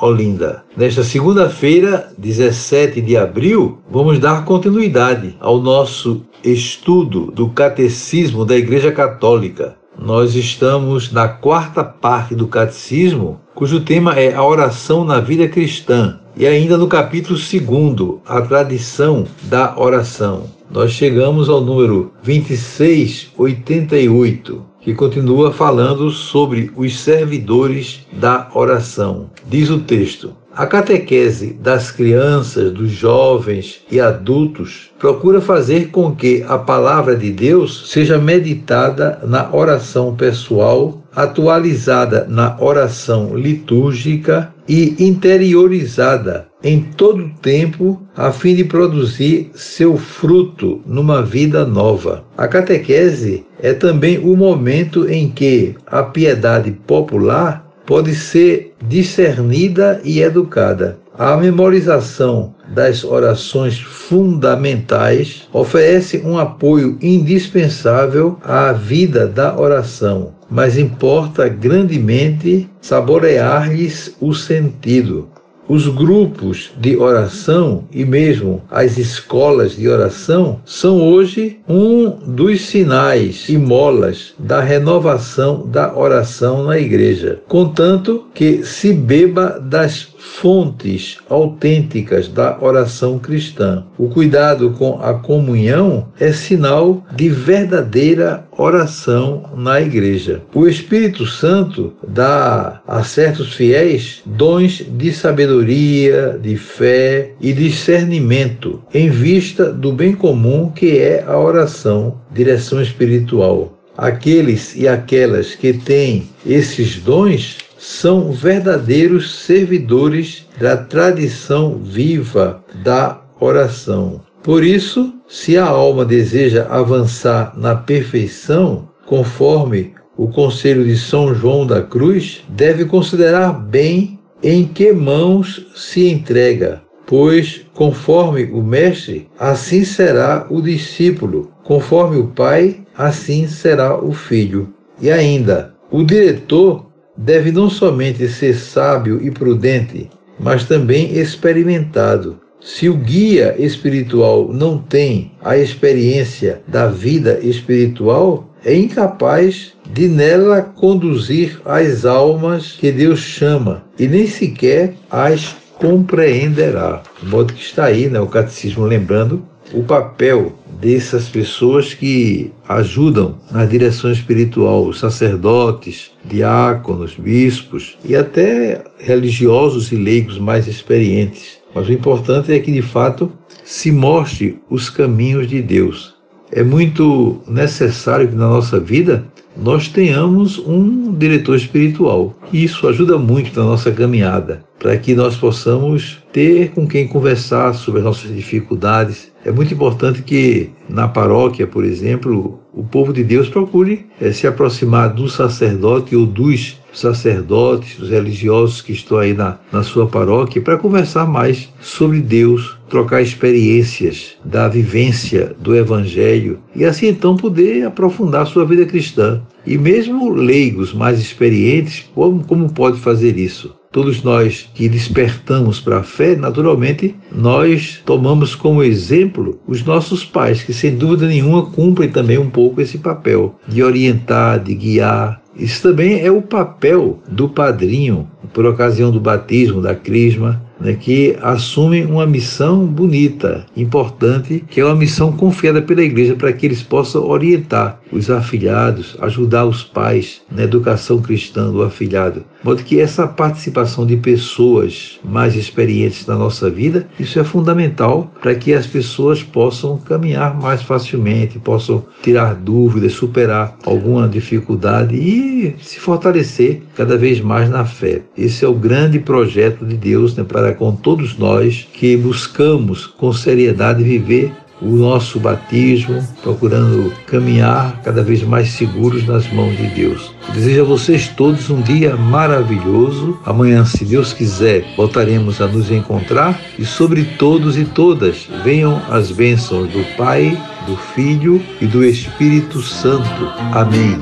Olinda. Nesta segunda-feira, 17 de abril, vamos dar continuidade ao nosso estudo do Catecismo da Igreja Católica. Nós estamos na quarta parte do Catecismo, cujo tema é a oração na vida cristã, e ainda no capítulo 2, a tradição da oração. Nós chegamos ao número 2688 que continua falando sobre os servidores da oração. Diz o texto: a catequese das crianças, dos jovens e adultos procura fazer com que a palavra de Deus seja meditada na oração pessoal, atualizada na oração litúrgica e interiorizada em todo o tempo a fim de produzir seu fruto numa vida nova. A catequese é também o momento em que a piedade popular pode ser discernida e educada. A memorização das orações fundamentais oferece um apoio indispensável à vida da oração, mas importa grandemente saborear-lhes o sentido. Os grupos de oração e mesmo as escolas de oração são hoje um dos sinais e molas da renovação da oração na igreja, contanto que se beba das fontes autênticas da oração cristã. O cuidado com a comunhão é sinal de verdadeira oração na igreja. O Espírito Santo dá a certos fiéis dons de sabedoria, de fé e discernimento em vista do bem comum que é a oração, direção espiritual. Aqueles e aquelas que têm esses dons são verdadeiros servidores da tradição viva da oração. Por isso, se a alma deseja avançar na perfeição, conforme o conselho de São João da Cruz, deve considerar bem em que mãos se entrega, pois, conforme o Mestre, assim será o discípulo, conforme o Pai, assim será o Filho. E ainda, o diretor deve não somente ser sábio e prudente, mas também experimentado se o guia espiritual não tem a experiência da vida espiritual, é incapaz de nela conduzir as almas que Deus chama e nem sequer as compreenderá. De modo que está aí né, o catecismo lembrando o papel dessas pessoas que ajudam na direção espiritual, os sacerdotes, diáconos, bispos e até religiosos e leigos mais experientes mas o importante é que, de fato, se mostre os caminhos de Deus. É muito necessário que na nossa vida nós tenhamos um diretor espiritual. Isso ajuda muito na nossa caminhada, para que nós possamos ter com quem conversar sobre as nossas dificuldades. É muito importante que na paróquia, por exemplo, o povo de Deus procure é, se aproximar do sacerdote ou dos sacerdotes, os religiosos que estão aí na, na sua paróquia, para conversar mais sobre Deus, trocar experiências da vivência do Evangelho e assim então poder aprofundar sua vida cristã. E mesmo leigos mais experientes, como, como pode fazer isso? Todos nós que despertamos para a fé, naturalmente, nós tomamos como exemplo os nossos pais, que sem dúvida nenhuma cumprem também um pouco esse papel de orientar, de guiar, isso também é o papel do padrinho, por ocasião do batismo, da crisma, né, que assumem uma missão bonita, importante, que é uma missão confiada pela igreja para que eles possam orientar os afilhados, ajudar os pais na educação cristã do afilhado. De modo que essa participação de pessoas mais experientes na nossa vida, isso é fundamental para que as pessoas possam caminhar mais facilmente, possam tirar dúvidas, superar alguma dificuldade e se fortalecer cada vez mais na fé. Esse é o grande projeto de Deus né, para com todos nós que buscamos com seriedade viver o nosso batismo, procurando caminhar cada vez mais seguros nas mãos de Deus. desejo a vocês todos um dia maravilhoso. Amanhã, se Deus quiser, voltaremos a nos encontrar e sobre todos e todas venham as bênçãos do Pai, do Filho e do Espírito Santo. Amém.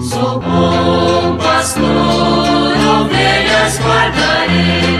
Sou bom pastor, ovelhas guardarei,